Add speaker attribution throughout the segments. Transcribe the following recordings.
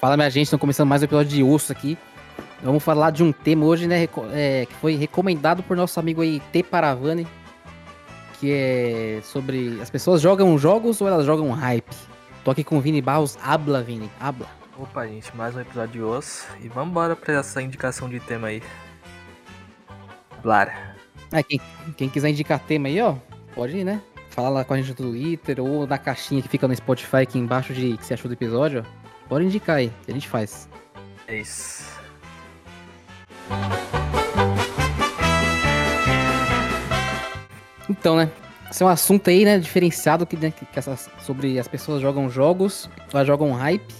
Speaker 1: Fala minha gente, estamos começando mais um episódio de Osso aqui. Vamos falar de um tema hoje, né, é, que foi recomendado por nosso amigo aí, T. Paravani, que é sobre as pessoas jogam jogos ou elas jogam hype. Tô aqui com o Vini Barros, habla Vini, habla.
Speaker 2: Opa gente, mais um episódio de Osso e vamos embora pra essa indicação de tema aí. Blara.
Speaker 1: É, quem, quem quiser indicar tema aí, ó, pode ir, né? Falar lá com a gente no Twitter ou na caixinha que fica no Spotify aqui embaixo de que você achou do episódio, ó. Pode indicar aí, que a gente faz.
Speaker 2: É isso.
Speaker 1: Então, né? Esse é um assunto aí, né, diferenciado que, né, que essas, sobre as pessoas jogam jogos, elas jogam hype.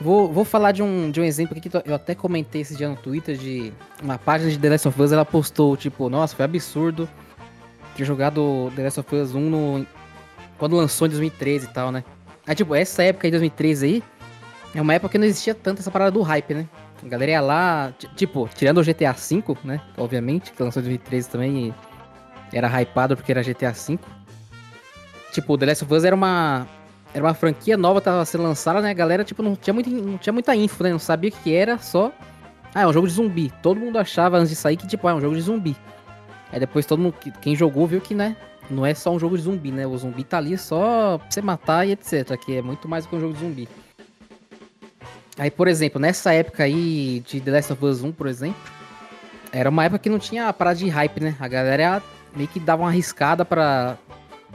Speaker 1: Vou, vou falar de um, de um exemplo aqui que eu até comentei esse dia no Twitter de uma página de The Last of Us, ela postou, tipo, nossa, foi absurdo ter jogado The Last of Us 1 no, quando lançou em 2013 e tal, né? Aí, tipo, essa época aí, 2013 aí, é uma época que não existia tanto essa parada do hype, né? A galera ia lá, tipo, tirando o GTA V, né? Obviamente, que lançou em 2013 também era hypado porque era GTA V. Tipo, The Last of Us era uma, era uma franquia nova, tava sendo lançada, né? A galera, tipo, não tinha, muito, não tinha muita info, né? Não sabia o que era, só. Ah, é um jogo de zumbi. Todo mundo achava antes de sair que, tipo, ah, é um jogo de zumbi. Aí depois todo mundo, quem jogou, viu que, né? Não é só um jogo de zumbi, né? O zumbi tá ali só pra você matar e etc. Que é muito mais do que um jogo de zumbi. Aí, por exemplo, nessa época aí de The Last of Us 1, por exemplo, era uma época que não tinha parada de hype, né? A galera meio que dava uma arriscada pra,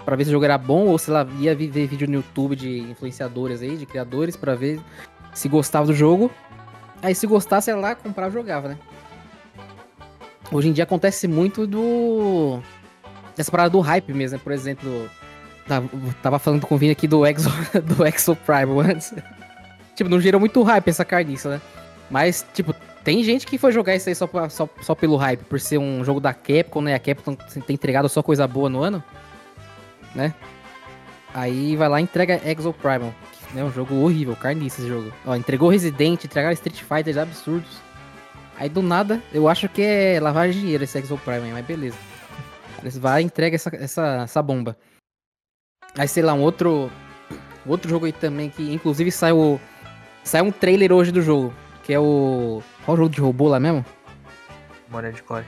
Speaker 1: pra ver se o jogo era bom ou se ela ia ver vídeo no YouTube de influenciadores aí, de criadores, pra ver se gostava do jogo. Aí se gostasse, ela lá comprava e jogava, né? Hoje em dia acontece muito do. dessa parada do hype mesmo, né? Por exemplo, tava falando com o Vini aqui do Exo, do Exo Prime antes. Tipo, não gerou muito hype essa carniça, né? Mas, tipo, tem gente que foi jogar isso aí só, pra, só, só pelo hype, por ser um jogo da Capcom, né? A Capcom tem entregado só coisa boa no ano, né? Aí vai lá e entrega Exo Primal, que é um jogo horrível, carniça esse jogo. Ó, entregou Resident, entregaram Street Fighters absurdos. Aí do nada, eu acho que é de dinheiro esse Exo Primal, mas beleza. Eles vai e entrega essa, essa, essa bomba. Aí, sei lá, um outro, outro jogo aí também que inclusive saiu Sai um trailer hoje do jogo, que é o. Qual o jogo de robô lá mesmo?
Speaker 2: Armored Core.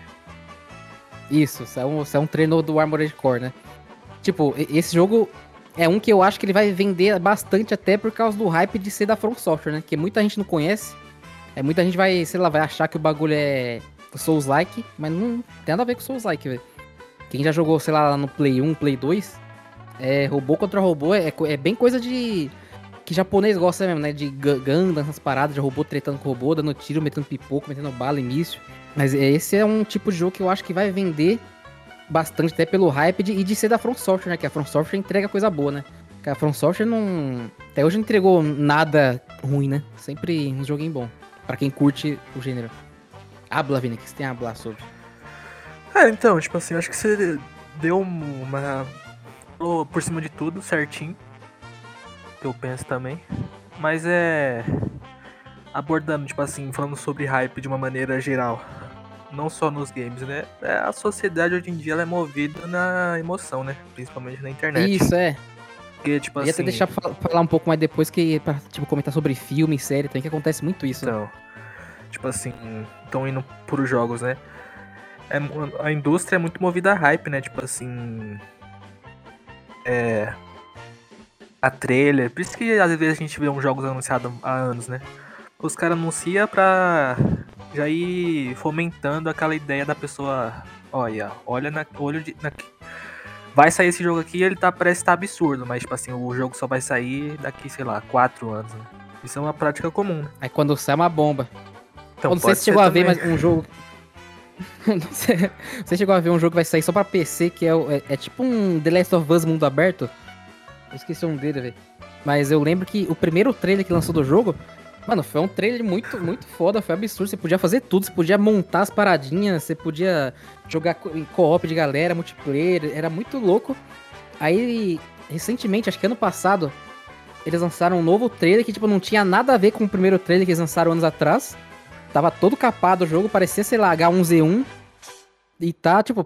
Speaker 1: Isso, sai um, sai um trailer do Armored Core, né? Tipo, esse jogo é um que eu acho que ele vai vender bastante até por causa do hype de ser da From Software, né? Que muita gente não conhece. É, muita gente vai, sei lá, vai achar que o bagulho é Souls-like, mas não tem nada a ver com Souls-like, velho. Quem já jogou, sei lá, no Play 1, Play 2, é robô contra robô, é, é bem coisa de que japonês gosta mesmo, né? De Gundam, essas paradas, de robô tretando com robô, dando tiro, metendo pipoco, metendo bala, início. Mas esse é um tipo de jogo que eu acho que vai vender bastante, até pelo hype de, e de ser da From Software, né? Que a From Software entrega coisa boa, né? Que a From Software não. Até hoje não entregou nada ruim, né? Sempre um joguinho bom. Pra quem curte o gênero. Habla, Vini, que você tem a hablar sobre?
Speaker 2: É, então, tipo assim, acho que você deu uma. Por cima de tudo, certinho que eu penso também. Mas é. Abordando, tipo assim, falando sobre hype de uma maneira geral. Não só nos games, né? É, a sociedade hoje em dia ela é movida na emoção, né? Principalmente na internet.
Speaker 1: Isso, é.
Speaker 2: Porque, tipo
Speaker 1: assim.
Speaker 2: até
Speaker 1: deixar falar um pouco mais depois que. Pra, tipo, comentar sobre filme, série, tem que acontece muito isso.
Speaker 2: Né? Então. Né? Tipo assim, estão indo por jogos, né? É, a indústria é muito movida a hype, né? Tipo assim. É a trailer. Por isso que às vezes a gente vê uns jogos anunciados há anos, né? Os caras anunciam pra já ir fomentando aquela ideia da pessoa. Olha, olha na. Olho de, na, vai sair esse jogo aqui ele tá, parece estar tá absurdo, mas tipo assim, o jogo só vai sair daqui, sei lá, 4 anos, né? Isso é uma prática comum, né?
Speaker 1: Aí quando sai é uma bomba. Então, não sei se chegou também. a ver mas um jogo. não sei, você chegou a ver um jogo que vai sair só pra PC, que é, é, é tipo um The Last of Us mundo aberto. Eu esqueci nome dele, velho. Mas eu lembro que o primeiro trailer que lançou do jogo, mano, foi um trailer muito, muito foda, foi absurdo. Você podia fazer tudo, você podia montar as paradinhas, você podia jogar em co-op de galera, multiplayer, era muito louco. Aí, recentemente, acho que ano passado, eles lançaram um novo trailer que, tipo, não tinha nada a ver com o primeiro trailer que eles lançaram anos atrás. Tava todo capado o jogo, parecia, sei lá, H1Z1. E tá, tipo,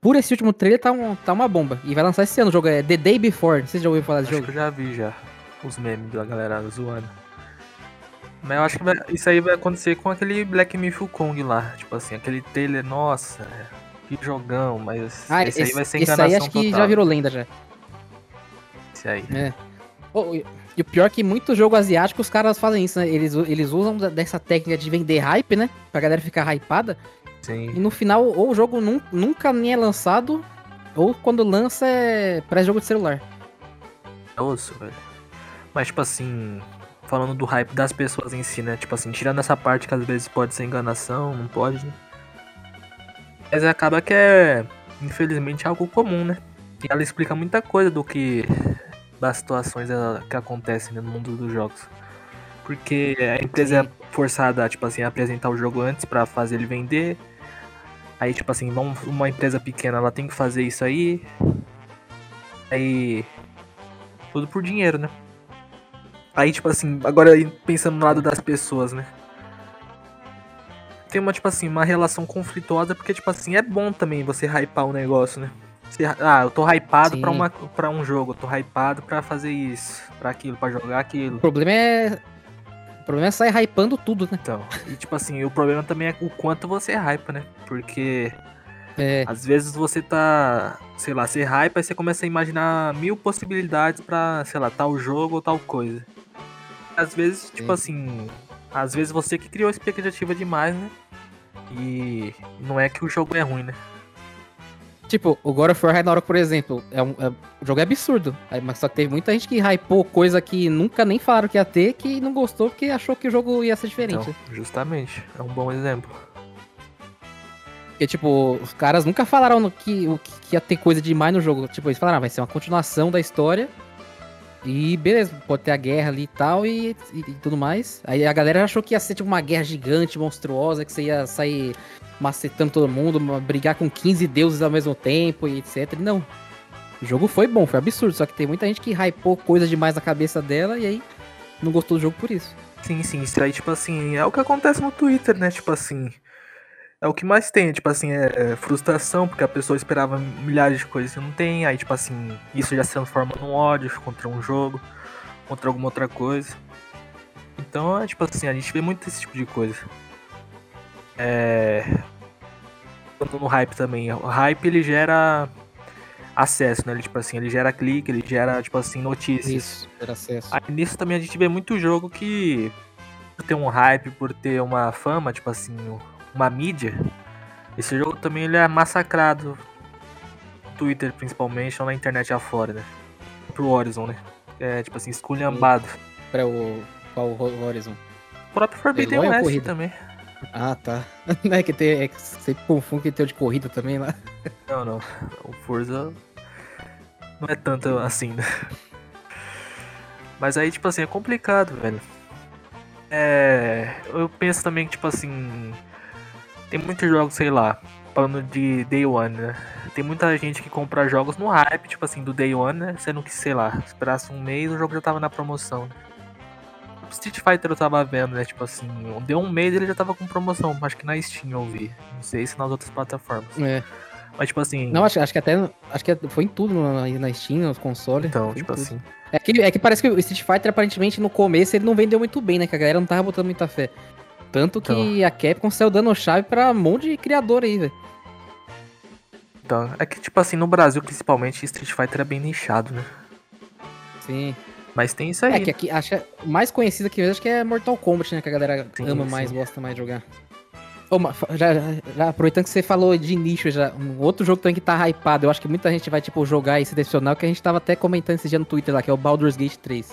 Speaker 1: por esse último trailer tá, um, tá uma bomba. E vai lançar esse ano o jogo, é The Day Before. Vocês já ouviram falar desse
Speaker 2: Acho
Speaker 1: jogo?
Speaker 2: Eu já vi já os memes da galera zoando. Mas eu acho que isso aí vai acontecer com aquele Black Myth Kong lá. Tipo assim, aquele trailer, nossa, que jogão, mas
Speaker 1: Ah,
Speaker 2: esse, aí vai ser
Speaker 1: esse
Speaker 2: enganação
Speaker 1: aí acho que
Speaker 2: total.
Speaker 1: já virou lenda já.
Speaker 2: Esse aí.
Speaker 1: É. Oh, e e o pior é que muito jogo asiático os caras fazem isso, né? Eles, eles usam dessa técnica de vender hype, né? Pra galera ficar hypada. E
Speaker 2: Sim.
Speaker 1: no final, ou o jogo nun- nunca nem é lançado, ou quando lança é pré-jogo de celular.
Speaker 2: É osso, velho. Mas, tipo assim, falando do hype das pessoas em si, né? Tipo assim, tirando essa parte que às vezes pode ser enganação, não pode, né? Mas acaba que é, infelizmente, algo comum, né? E ela explica muita coisa do que. das situações eh, que acontecem né, no mundo dos jogos. Porque a empresa
Speaker 1: Sim.
Speaker 2: é forçada, tipo assim, a apresentar o jogo antes pra fazer ele vender. Aí, tipo assim, uma empresa pequena, ela tem que fazer isso aí. Aí. Tudo por dinheiro, né? Aí, tipo assim, agora pensando no lado das pessoas, né? Tem uma, tipo assim, uma relação conflituosa, porque, tipo assim, é bom também você hypar o negócio, né? Você- ah, eu tô hypado pra, uma, pra um jogo, eu tô hypado pra fazer isso, pra aquilo, pra jogar aquilo.
Speaker 1: O problema é. O problema é sair hypando tudo, né?
Speaker 2: Então, e tipo assim, o problema também é o quanto você hypa, né? Porque
Speaker 1: É.
Speaker 2: às vezes você tá, sei lá, você hypa e você começa a imaginar mil possibilidades pra, sei lá, tal jogo ou tal coisa. Às vezes, tipo assim, às vezes você que criou a expectativa demais, né? E não é que o jogo é ruim, né?
Speaker 1: Tipo, o God of War Ragnarok, por exemplo, é um, é- o jogo é absurdo. Aí, Mas só que teve muita gente que hypou coisa que nunca nem falaram que ia ter, que não gostou porque achou que o jogo ia ser diferente.
Speaker 2: Então, justamente, é um bom exemplo.
Speaker 1: Porque, tipo, os caras nunca falaram no que, o que ia ter coisa demais no jogo. Tipo, eles falaram, ah, vai ser uma continuação da história. E beleza, pode ter a guerra ali e tal e, e- e tudo mais. Aí a galera achou que ia ser tipo uma guerra gigante, monstruosa, que você ia sair macetando todo mundo, brigar com 15 deuses ao mesmo tempo e etc. Não. O jogo foi bom, foi absurdo. Só que tem muita gente que hypou coisa demais na cabeça dela e aí não gostou do jogo por isso.
Speaker 2: Sim, sim, isso aí, tipo assim, é o que acontece no Twitter, né? Tipo assim, é o que mais tem, tipo assim, é, é frustração, porque a pessoa esperava milhares de coisas e não tem, aí, tipo assim, isso já se transforma num ódio contra um jogo, contra alguma outra coisa. Então, é tipo assim, a gente vê muito esse tipo de coisa. É. Tanto no hype também. O hype ele gera acesso, né? Ele, tipo assim, ele gera clique, ele gera, tipo assim, notícias.
Speaker 1: Isso, ter acesso.
Speaker 2: Aí nisso também a gente vê muito jogo que por ter um hype, por ter uma fama, tipo assim, uma mídia, esse jogo também ele é massacrado. No Twitter principalmente, ou na internet afora, né? Pro Horizon, né? É tipo assim, esculhambado.
Speaker 1: Pra o. Qual o Horizon?
Speaker 2: O próprio Forbidden
Speaker 1: Eloy ou
Speaker 2: West
Speaker 1: corrida?
Speaker 2: também.
Speaker 1: Ah, tá. Não é que tem. É que sempre confundo que tem o de corrida também lá.
Speaker 2: Não, não. O Forza não é tanto assim, né? Mas aí, tipo assim, é complicado, velho. É. Eu penso também que, tipo assim. Tem muitos jogos, sei lá, falando de Day One, né? Tem muita gente que compra jogos no hype, tipo assim, do Day One, né? Sendo que, sei lá, esperasse um mês o jogo já tava na promoção. né? O Street Fighter eu tava vendo, né? Tipo assim, deu um mês ele já tava com promoção. Acho que na Steam eu vi. Não sei se nas outras plataformas.
Speaker 1: É.
Speaker 2: Mas, tipo assim.
Speaker 1: Não, acho, acho que até. Acho que foi em tudo na, na Steam, nos consoles.
Speaker 2: Então, tipo
Speaker 1: tudo.
Speaker 2: assim.
Speaker 1: É que, é que parece que o Street Fighter, aparentemente, no começo, ele não vendeu muito bem, né? Que a galera não tava botando muita fé. Tanto que
Speaker 2: Então.
Speaker 1: a Capcom saiu dando chave pra um monte de criador aí, velho.
Speaker 2: Então, é que, tipo assim, no Brasil, principalmente, Street Fighter é bem nichado, né?
Speaker 1: Sim.
Speaker 2: Mas tem isso aí.
Speaker 1: É que aqui, acho que o mais conhecido aqui mesmo, acho que é Mortal Kombat, né? Que a galera
Speaker 2: Sim,
Speaker 1: ama
Speaker 2: sim.
Speaker 1: mais, gosta mais de jogar. Ô, já, já- já aproveitando que você falou de nicho já, um outro jogo também que tá hypado, eu acho que muita gente vai, tipo, jogar e se decepcionar, que a gente tava até comentando esse dia no Twitter lá, que é o Baldur's Gate 3.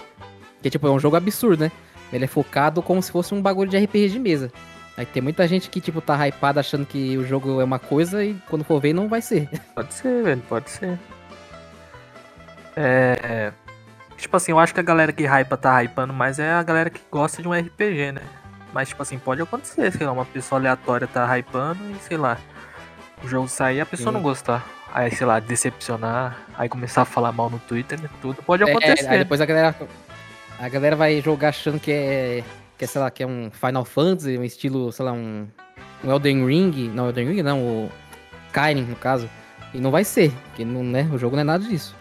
Speaker 1: Que, tipo, é um jogo absurdo, né? Ele é focado como se fosse um bagulho de RPG de mesa. Aí tem muita gente que, tipo, tá hypada achando que o jogo é uma coisa e quando for ver não vai ser.
Speaker 2: Pode ser, velho, pode ser. É. Tipo assim, eu acho que a galera que hypa tá hypando mais é a galera que gosta de um RPG, né? Mas, tipo assim, pode acontecer, sei lá, uma pessoa aleatória tá hypando e, sei lá, o jogo sair e a pessoa
Speaker 1: Sim.
Speaker 2: não gostar. Aí, sei lá, decepcionar, aí começar a falar mal no Twitter, né? Tudo pode
Speaker 1: É,
Speaker 2: acontecer.
Speaker 1: aí depois a galera. A galera vai jogar achando que é. Que é, sei lá, que é um Final Fantasy, um estilo, sei lá, um. Um Elden Ring. Não, Elden Ring não, o. Skyrim, no caso. E não vai ser, porque não, né, o jogo não é nada disso.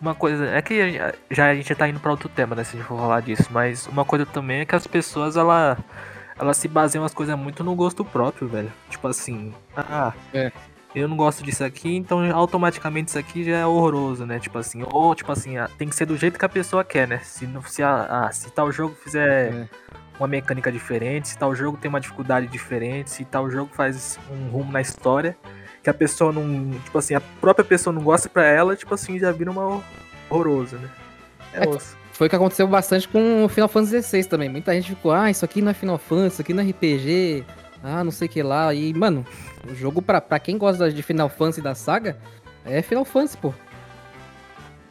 Speaker 2: Uma coisa, é que já a gente tá indo pra outro tema, né? Se a gente for falar disso, mas uma coisa também é que as pessoas, ela, elas se baseiam as coisas muito no gosto próprio, velho. Tipo assim, ah, é. Eu não gosto disso aqui, então automaticamente isso aqui já é horroroso, né? Tipo assim, ou tipo assim, ah, tem que ser do jeito que a pessoa quer, né? Se, se, se tal jogo fizer é. uma mecânica diferente, se tal jogo tem uma dificuldade diferente, se tal jogo faz um rumo na história que a pessoa não. Tipo assim, a própria pessoa não gosta pra ela, tipo assim, já vira uma horrorosa, né?
Speaker 1: É, é Foi o que aconteceu bastante com o Final Fantasy XVI também. Muita gente ficou, ah, isso aqui não é Final Fantasy, isso aqui não é RPG, ah, não sei o que lá. E, mano, o jogo pra, pra quem gosta de Final Fantasy da saga, é Final Fantasy, pô.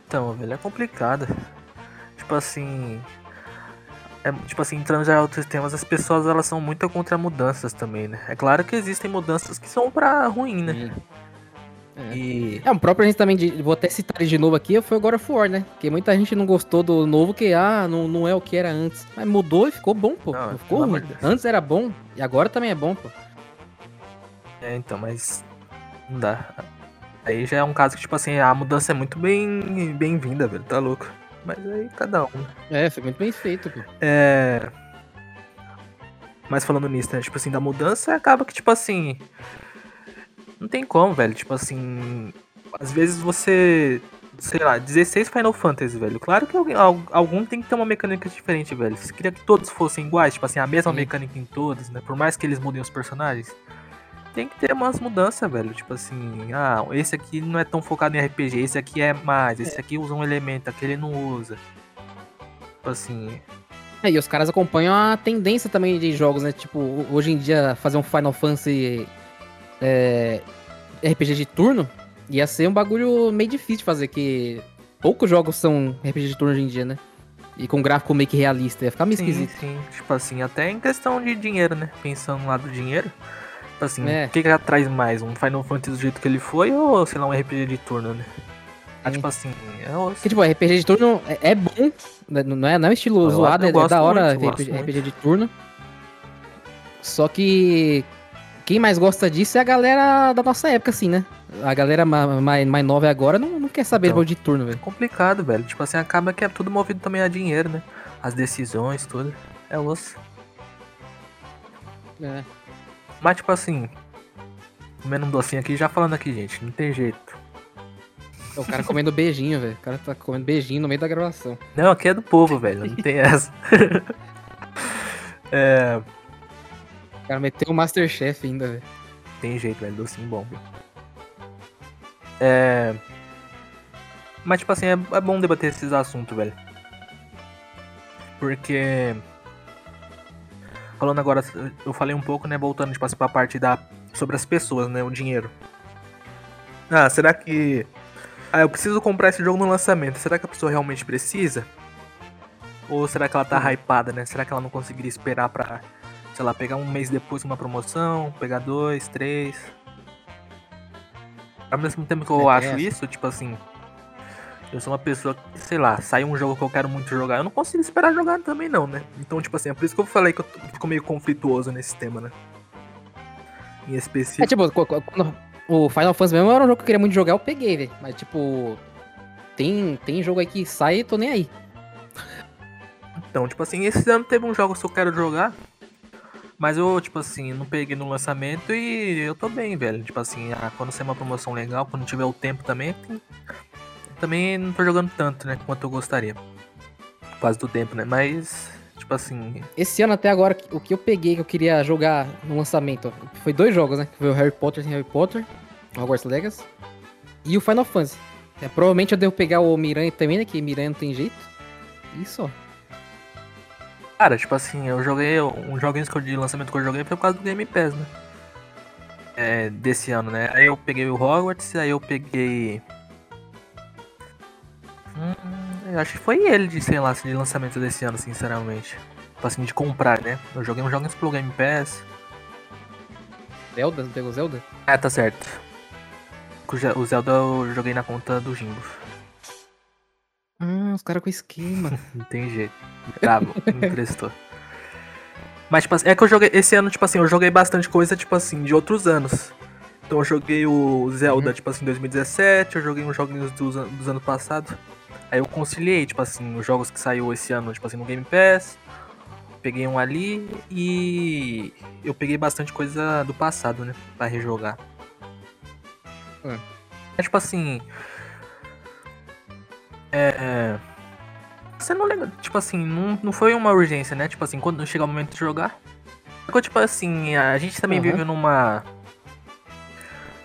Speaker 2: Então, velho, é complicado. Tipo assim, é, tipo assim, entrando já em outros temas, as pessoas elas são muito contra mudanças também, né? É claro que existem mudanças que são pra ruim, né?
Speaker 1: É. E... é, o próprio a gente também, de, vou até citar ele de novo aqui, foi agora of War, né? Porque muita gente não gostou do novo, que ah, não, não é o que era antes. Mas mudou e ficou bom, pô. Não, não ficou ruim. Antes era bom e agora também é bom, pô.
Speaker 2: É, então, mas não dá. Aí já é um caso que, tipo assim, a mudança é muito bem bem-vinda, velho. Tá louco. Mas aí cada um.
Speaker 1: É, foi muito bem feito, pô.
Speaker 2: É. Mas falando nisso, né? Tipo assim, da mudança, acaba que, tipo assim. Não tem como, velho. Tipo assim. Às vezes você. Sei lá, 16 Final Fantasy, velho. Claro que alguém, algum tem que ter uma mecânica diferente, velho. Você queria que todos fossem iguais, tipo assim, a mesma Sim. mecânica em todos, né? Por mais que eles mudem os personagens tem que ter umas mudanças, velho. Tipo assim, ah, esse aqui não é tão focado em RPG, esse aqui é mais, esse é. aqui usa um elemento, aquele não usa. Tipo assim.
Speaker 1: É, e os caras acompanham a tendência também de jogos, né? Tipo, hoje em dia fazer um Final Fantasy é, RPG de turno ia ser um bagulho meio difícil de fazer, que poucos jogos são RPG de turno hoje em dia, né? E com gráfico meio que realista, ia ficar meio
Speaker 2: sim,
Speaker 1: esquisito.
Speaker 2: Sim, tipo assim, até em questão de dinheiro, né? Pensando lá do dinheiro. Assim, é. o que, que atrai mais? Um Final Fantasy do jeito que ele foi ou, sei lá, um RPG de turno, né? Ah, tipo assim, é
Speaker 1: que, tipo, RPG de turno é, é bom, né? não é, não é estilo eu, zoado, eu é, é da hora muito, RPG, RPG de turno. Só que quem mais gosta disso é a galera da nossa época, assim, né? A galera mais, mais nova agora não, não quer saber então, de turno, velho. É
Speaker 2: complicado, velho. Tipo assim, acaba que é tudo movido também a dinheiro, né? As decisões, tudo. É osso. É. Mas, tipo assim, comendo um docinho aqui, já falando aqui, gente, não tem jeito.
Speaker 1: O cara comendo beijinho, velho. O cara tá comendo beijinho no meio da gravação.
Speaker 2: Não, aqui é do povo, velho. Não tem essa. é...
Speaker 1: Cara meteu o Masterchef ainda, velho.
Speaker 2: Tem jeito, velho. Docinho bom, velho. É... Mas, tipo assim, é, é bom debater esses assuntos, velho. Porque Falando agora, eu falei um pouco, né, voltando tipo, pra parte da sobre as pessoas, né, o dinheiro. Ah, será que ah, eu preciso comprar esse jogo no lançamento. Será que a pessoa realmente precisa? Ou será que ela tá hum. hypada, né? Será que ela não conseguiria esperar pra, sei lá, pegar um mês depois uma promoção, pegar dois, três? Ao mesmo tempo que eu é acho isso, tipo assim, eu sou uma pessoa que, sei lá, sai um jogo que eu quero muito jogar, eu não consigo esperar jogar também não, né? Então, tipo assim, é por isso que eu falei que eu fico meio conflituoso nesse tema, né? Em específico.
Speaker 1: É tipo, quando o Final Fantasy mesmo era um jogo que eu queria muito jogar, eu peguei, velho. Mas tipo, tem, tem jogo aí que sai e tô nem aí.
Speaker 2: Então, tipo assim, esse ano teve um jogo que eu quero jogar, mas eu, tipo assim, não peguei no lançamento e eu tô bem, velho. Tipo assim, ah, quando sair uma promoção legal, quando tiver o tempo também, também não tô jogando tanto, né, quanto eu gostaria. Quase do tempo, né? Mas, tipo assim.
Speaker 1: Esse ano até agora, o que eu peguei que eu queria jogar no lançamento foi dois jogos, né? Foi o Harry Potter sem Harry Potter, Hogwarts Legacy, e o Final Fantasy. É, provavelmente eu devo pegar o Miranha também, né? Que Miranha não tem jeito. Isso,
Speaker 2: Cara, tipo assim, eu joguei. Um joguinho de lançamento que eu joguei foi por causa do Game Pass, né? É, desse ano, né? Aí eu peguei o Hogwarts, aí eu peguei Hum, eu acho que foi ele de, sei lá, de lançamento desse ano, sinceramente. Tipo assim, de comprar, né? Eu joguei uns jogos pelo Game Pass.
Speaker 1: Zelda? Não pegou Zelda?
Speaker 2: É, tá certo. O Zelda eu joguei na conta do Jimbo.
Speaker 1: Hum, os caras com esquema.
Speaker 2: não tem jeito. Bravo, me emprestou. Mas, tipo assim, é que eu joguei. Esse ano, tipo assim, eu joguei bastante coisa, tipo assim, de outros anos. Então eu joguei o Zelda, uhum. tipo assim, em 2017, eu joguei uns joguinhos dos, dos anos passados. Aí eu conciliei, tipo assim, os jogos que saiu esse ano, tipo assim, no Game Pass. Peguei um ali e eu peguei bastante coisa do passado, né? Pra rejogar.
Speaker 1: É.
Speaker 2: É tipo assim. É. Você não lembra. Tipo assim, não, não foi uma urgência, né? Tipo assim, quando chegar o momento de jogar. Ficou tipo assim, a gente também
Speaker 1: Uhum.
Speaker 2: vive numa.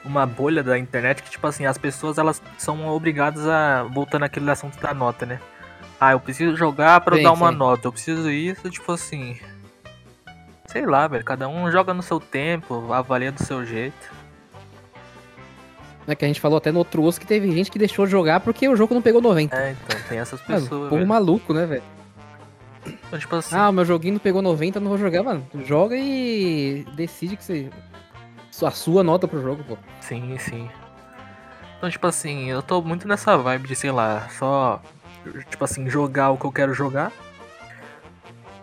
Speaker 2: Uma bolha da internet que, tipo assim, as pessoas elas são obrigadas a. Voltando àquele assunto da nota, né? Ah, eu preciso jogar pra
Speaker 1: Sim,
Speaker 2: dar uma
Speaker 1: sim.
Speaker 2: nota. Eu preciso isso, tipo assim. Sei lá, velho. Cada um joga no seu tempo, avalia do seu jeito.
Speaker 1: Né, que a gente falou até no outro osso que teve gente que deixou de jogar porque o jogo não pegou 90.
Speaker 2: É, então, tem essas
Speaker 1: Mano,
Speaker 2: pessoas. velho.
Speaker 1: maluco, né, velho?
Speaker 2: Então, tipo assim.
Speaker 1: Ah, meu joguinho não pegou 90, eu não vou jogar, mano. Joga e decide que você. A sua nota pro jogo, pô.
Speaker 2: Sim, sim. Então, tipo assim, eu tô muito nessa vibe de, sei lá, só. Tipo assim, jogar o que eu quero jogar.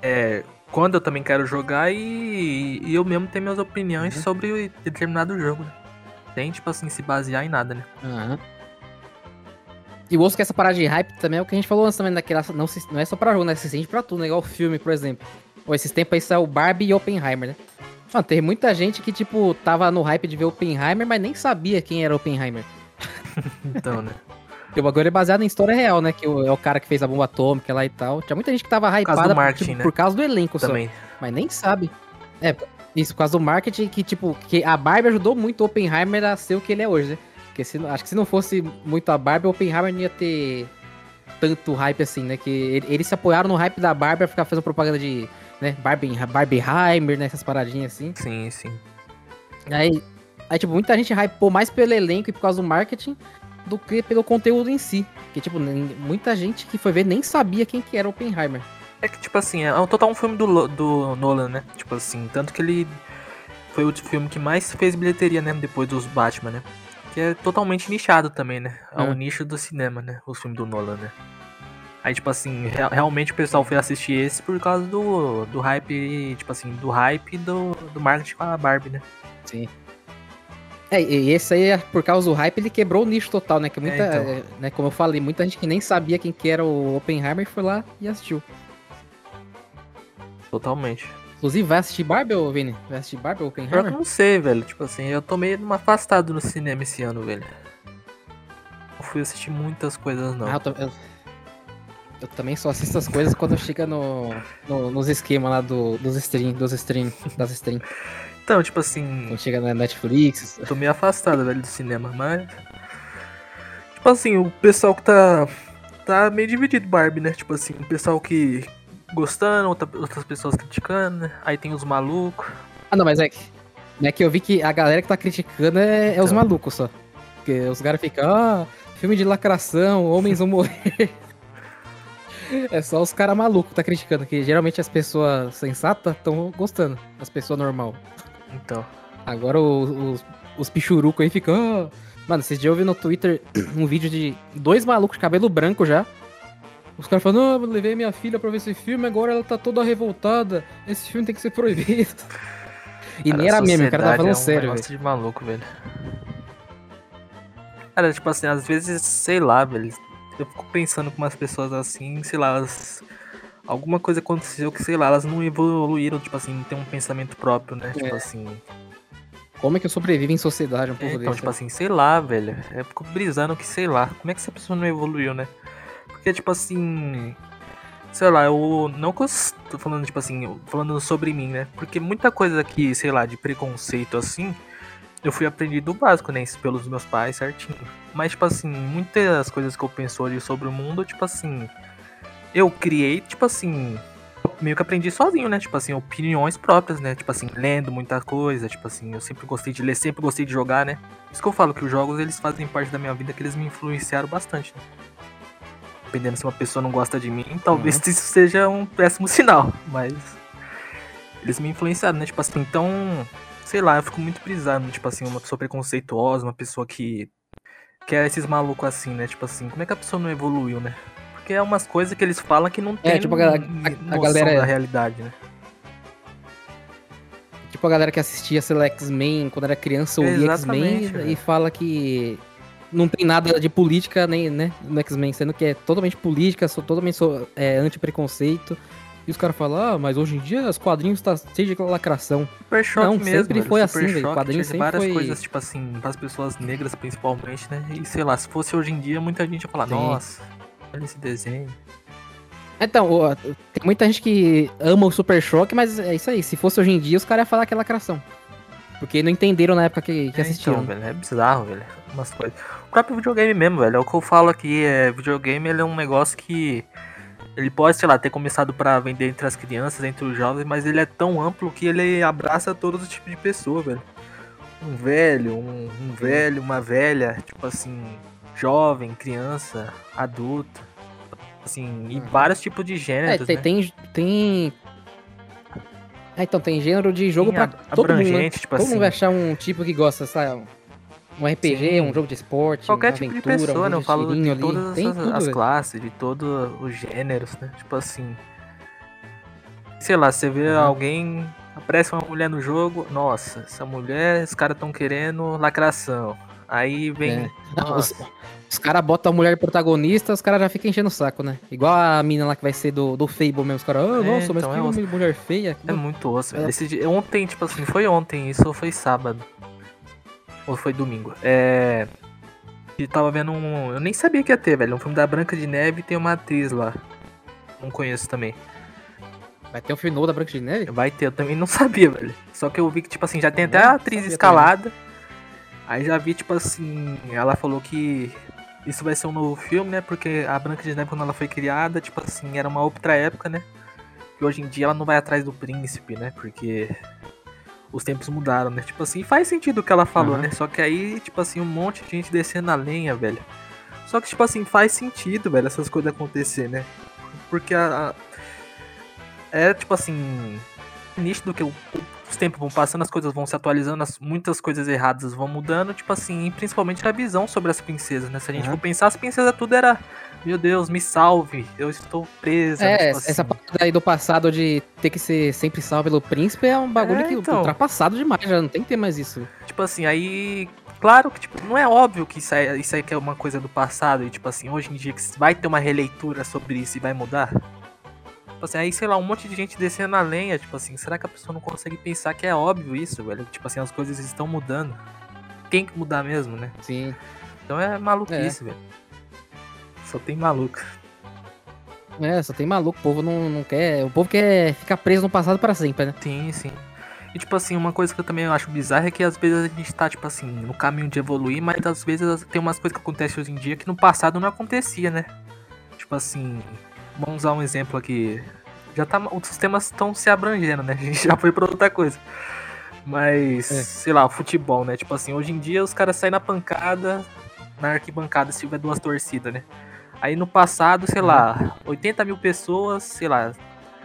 Speaker 2: É. Quando eu também quero jogar e, e eu mesmo ter minhas opiniões
Speaker 1: Uhum.
Speaker 2: sobre determinado jogo, né? Sem, tipo assim, se basear em nada, né?
Speaker 1: Aham. E o osso que essa parada de hype também é o que a gente falou antes também daquela. Não, se- não é só pra jogo, né? Se sente pra tudo, né? Igual filme, por exemplo. Ou esses tempos aí saiu Barbie e Oppenheimer, né? Mano, teve muita gente que, tipo, tava no hype de ver Oppenheimer, mas nem sabia quem era Oppenheimer.
Speaker 2: Então, né?
Speaker 1: Porque o bagulho é baseado em história real, né? Que o- é o cara que fez a bomba atômica lá e tal. Tinha muita gente que tava hypada
Speaker 2: marketing,
Speaker 1: tipo,
Speaker 2: né?
Speaker 1: por causa do elenco só.
Speaker 2: Também.
Speaker 1: Mas nem sabe. É, isso, por causa do marketing que, tipo, que a Barbie ajudou muito o Oppenheimer a ser o que ele é hoje, né? Porque se, acho que se não fosse muito a Barbie, o Oppenheimer não ia ter tanto hype assim, né? Que ele- eles se apoiaram no hype da Barbie pra ficar fazendo propaganda de, né, Barbie, Barbieheimer, né? Essas paradinhas assim.
Speaker 2: Sim, sim.
Speaker 1: Aí, aí, tipo, muita gente hypou mais pelo elenco e por causa do marketing do que pelo conteúdo em si. Porque, tipo, muita gente que foi ver nem sabia quem que era o Oppenheimer.
Speaker 2: É que, tipo assim, é um total um filme do, do Nolan, né? Tipo assim, tanto que ele foi o filme que mais fez bilheteria, né? Depois dos Batman, né? Que é totalmente nichado também, né? É um
Speaker 1: É.
Speaker 2: nicho do cinema, né? Os filmes do Nolan, né? Aí, tipo assim, rea- realmente o pessoal foi assistir esse por causa do, do hype, tipo assim, do hype do, do marketing com a Barbie, né?
Speaker 1: Sim. É, e esse aí, por causa do hype, ele quebrou o nicho total, né? Que muita,
Speaker 2: É, então.
Speaker 1: é, né, como eu falei, muita gente que nem sabia quem que era o Oppenheimer foi lá e assistiu.
Speaker 2: Totalmente.
Speaker 1: Inclusive, vai assistir Barbie, ô Vini? Vai assistir Barbie ou
Speaker 2: que eu
Speaker 1: Oppenheimer?
Speaker 2: não sei, velho. Tipo assim, eu tô meio afastado no cinema esse ano, velho. Não fui assistir muitas coisas, não.
Speaker 1: Ah, eu, tam- eu- eu também só assisto as coisas quando chega no, no- nos esquemas lá do, dos stream, dos stream, das stream.
Speaker 2: Então, tipo assim,
Speaker 1: Quando chega na Netflix.
Speaker 2: Eu tô meio afastado, velho, do cinema, mas. Tipo assim, o pessoal que tá. Tá meio dividido, Barbie, né? Tipo assim, o pessoal que. Gostando, outra- outras pessoas criticando, né? Aí tem os malucos.
Speaker 1: Ah, não, mas é que, é que eu vi que a galera que tá criticando é, é os
Speaker 2: Então.
Speaker 1: malucos só. Porque os caras ficam, ah, filme de lacração, homens vão morrer. É só os caras malucos que tá criticando, que geralmente as pessoas sensatas estão gostando, as pessoas normal.
Speaker 2: Então.
Speaker 1: Agora os, os, os pichurucos aí ficam. "Ah". Mano, dias eu vi no Twitter um vídeo de dois malucos de cabelo branco já. Os caras falando, não, eu levei minha filha pra ver esse filme, agora ela tá toda revoltada. Esse filme tem que ser proibido. E
Speaker 2: cara,
Speaker 1: nem era meme, o cara tava falando
Speaker 2: é um
Speaker 1: sério, velho.
Speaker 2: negócio de maluco, velho. Cara, tipo assim, às vezes, sei lá, velho. Eu fico pensando com umas pessoas assim, sei lá, elas. Alguma coisa aconteceu que, sei lá, elas não evoluíram, tipo assim, não tem um pensamento próprio, né? Tipo
Speaker 1: É.
Speaker 2: assim.
Speaker 1: Como é que eu sobrevivo em sociedade um
Speaker 2: É,
Speaker 1: pouco
Speaker 2: então,
Speaker 1: desse?
Speaker 2: tipo assim, sei lá, velho. Eu fico brisando que, sei lá, como é que essa pessoa não evoluiu, né? Porque, tipo assim. Sei lá, eu não tô falando, tipo assim, falando sobre mim, né? Porque muita coisa que, sei lá, de preconceito assim, eu fui aprendido do básico, né? Pelos meus pais certinho. Mas, tipo assim, muitas coisas que eu penso hoje sobre o mundo, tipo assim. Eu criei, tipo assim. Meio que aprendi sozinho, né? Tipo assim, opiniões próprias, né? Tipo assim, lendo muita coisa, tipo assim, eu sempre gostei de ler, sempre gostei de jogar, né? Por isso que eu falo que os jogos eles fazem parte da minha vida, que eles me influenciaram bastante. Né? Dependendo se uma pessoa não gosta de mim, talvez
Speaker 1: Uhum.
Speaker 2: isso seja um péssimo sinal, mas eles me influenciaram, né? Tipo assim, então, sei lá, eu fico muito brisado, tipo assim, uma pessoa preconceituosa, uma pessoa que que é esses malucos assim, né? Tipo assim, como é que a pessoa não evoluiu, né? Porque é umas coisas que eles falam que não tem
Speaker 1: tipo, a a- a galera-
Speaker 2: da realidade, né?
Speaker 1: Tipo a galera que assistia, sei lá, X-Men quando era criança ou lia X-Men e fala que não tem nada de política nem, né, no X-Men, sendo que é totalmente política, sou totalmente sou, é, anti-preconceito. E os caras falam, ah, mas hoje em dia os quadrinhos tá cheio de lacração.
Speaker 2: Super choque
Speaker 1: Não,
Speaker 2: mesmo,
Speaker 1: sempre
Speaker 2: velho,
Speaker 1: foi assim, velho.
Speaker 2: Choque
Speaker 1: Quadrinho
Speaker 2: tinha
Speaker 1: sempre
Speaker 2: várias
Speaker 1: foi-
Speaker 2: coisas, tipo assim, para as pessoas negras principalmente, né? E sei lá, se fosse hoje em dia, muita gente ia falar,
Speaker 1: Sim.
Speaker 2: nossa, olha esse desenho.
Speaker 1: Então, ó, tem muita gente que ama o Super Choque, mas é isso aí. Se fosse hoje em dia, os caras iam falar que é lacração. Porque não entenderam na época que, que
Speaker 2: É,
Speaker 1: assistiram.
Speaker 2: Então, velho, é bizarro, velho. Umas coisas. Próprio videogame mesmo, velho. É o que eu falo aqui. É, videogame ele é um negócio que. Ele pode, sei lá, ter começado pra vender entre as crianças, entre os jovens, mas ele é tão amplo que ele abraça todos os tipos de pessoa, velho. Um velho, um, um velho, uma velha, tipo assim, jovem, criança, adulto. Assim, e
Speaker 1: Uhum.
Speaker 2: vários tipos de
Speaker 1: É,
Speaker 2: gêneros,
Speaker 1: tem.
Speaker 2: né?
Speaker 1: tem, tem- É, então, tem gênero de jogo
Speaker 2: ab-
Speaker 1: todo mundo. Né?
Speaker 2: abrangente, tipo
Speaker 1: todo
Speaker 2: assim.
Speaker 1: mundo vai achar um tipo que gosta, sabe? Um RPG,
Speaker 2: Sim.
Speaker 1: um jogo de esporte,
Speaker 2: Qualquer tipo de
Speaker 1: aventura,
Speaker 2: pessoa,
Speaker 1: um
Speaker 2: né? Eu falo de
Speaker 1: ali.
Speaker 2: todas as,
Speaker 1: tudo,
Speaker 2: as
Speaker 1: velho.
Speaker 2: classes, de todos os gêneros, né? Tipo assim. Sei lá, você vê
Speaker 1: Uhum.
Speaker 2: alguém. Aparece uma mulher no jogo, nossa, essa mulher, os caras estão querendo lacração. Aí vem.
Speaker 1: É. Não, os, os caras botam a mulher protagonista, os caras já ficam enchendo o saco, né? Igual a mina lá que vai ser do, do Fable mesmo. Os caras, ah,
Speaker 2: É,
Speaker 1: nossa, mas
Speaker 2: então,
Speaker 1: que
Speaker 2: é
Speaker 1: mulher feia.
Speaker 2: é muito osso.
Speaker 1: Ela-
Speaker 2: Esse dia- ontem, tipo assim, foi ontem, isso foi sábado. Ou foi domingo. É. E tava vendo um. Eu nem sabia que ia ter, velho. Um filme da Branca de Neve e tem uma atriz lá. Não conheço também.
Speaker 1: Vai ter um filme novo da Branca de Neve?
Speaker 2: Vai ter, eu também não sabia, velho. Só que eu vi que, tipo assim, já tem até a atriz escalada. Aí já vi, tipo assim, ela falou que isso vai ser um novo filme, né? Porque a Branca de Neve, quando ela foi criada, tipo assim, era uma outra época, né? E hoje em dia ela não vai atrás do príncipe, né? Porque os tempos mudaram, né? Tipo assim, faz sentido o que ela falou,
Speaker 1: Aham.
Speaker 2: né? Só que aí, tipo assim, um monte de gente descendo a lenha, velho. Só que, tipo assim, faz sentido, velho, essas coisas acontecer, né? Porque a. a- É, tipo assim. Nítido que o- os tempos vão passando, as coisas vão se atualizando, as- muitas coisas erradas vão mudando, tipo assim, principalmente a visão sobre as princesas, né? Se a gente
Speaker 1: Aham.
Speaker 2: for pensar, as princesas tudo era. Meu Deus, me salve, eu estou presa.
Speaker 1: É,
Speaker 2: tipo
Speaker 1: essa
Speaker 2: assim.
Speaker 1: parte aí do passado de ter que ser sempre salvo pelo príncipe é um bagulho
Speaker 2: É,
Speaker 1: que
Speaker 2: então.
Speaker 1: ultrapassado demais, já não tem que ter mais isso.
Speaker 2: Tipo assim, aí. Claro que, tipo, não é óbvio que isso aí, isso aí que é uma coisa do passado e, tipo assim, hoje em dia que vai ter uma releitura sobre isso e vai mudar. Tipo assim, aí, sei lá, um monte de gente descendo na lenha, tipo assim, será que a pessoa não consegue pensar que é óbvio isso, velho? Tipo assim, as coisas estão mudando. Tem que mudar mesmo, né?
Speaker 1: Sim.
Speaker 2: Então é maluquice, velho. Só tem maluco.
Speaker 1: É, só tem maluco, o povo não, não quer. O povo quer ficar preso no passado pra sempre, né?
Speaker 2: Sim, sim. E tipo assim, uma coisa que eu também acho bizarra é que às vezes a gente tá, tipo assim, no caminho de evoluir, mas às vezes tem umas coisas que acontecem hoje em dia que no passado não acontecia, né? Tipo assim, vamos usar um exemplo aqui. Já tá. Os temas estão se abrangendo, né? A gente já foi pra outra coisa. Mas,
Speaker 1: É.
Speaker 2: sei lá, o futebol, né? Tipo assim, hoje em dia os caras saem na pancada, na arquibancada, se tiver duas torcidas, né? Aí no passado, sei lá, 80 mil pessoas, sei lá,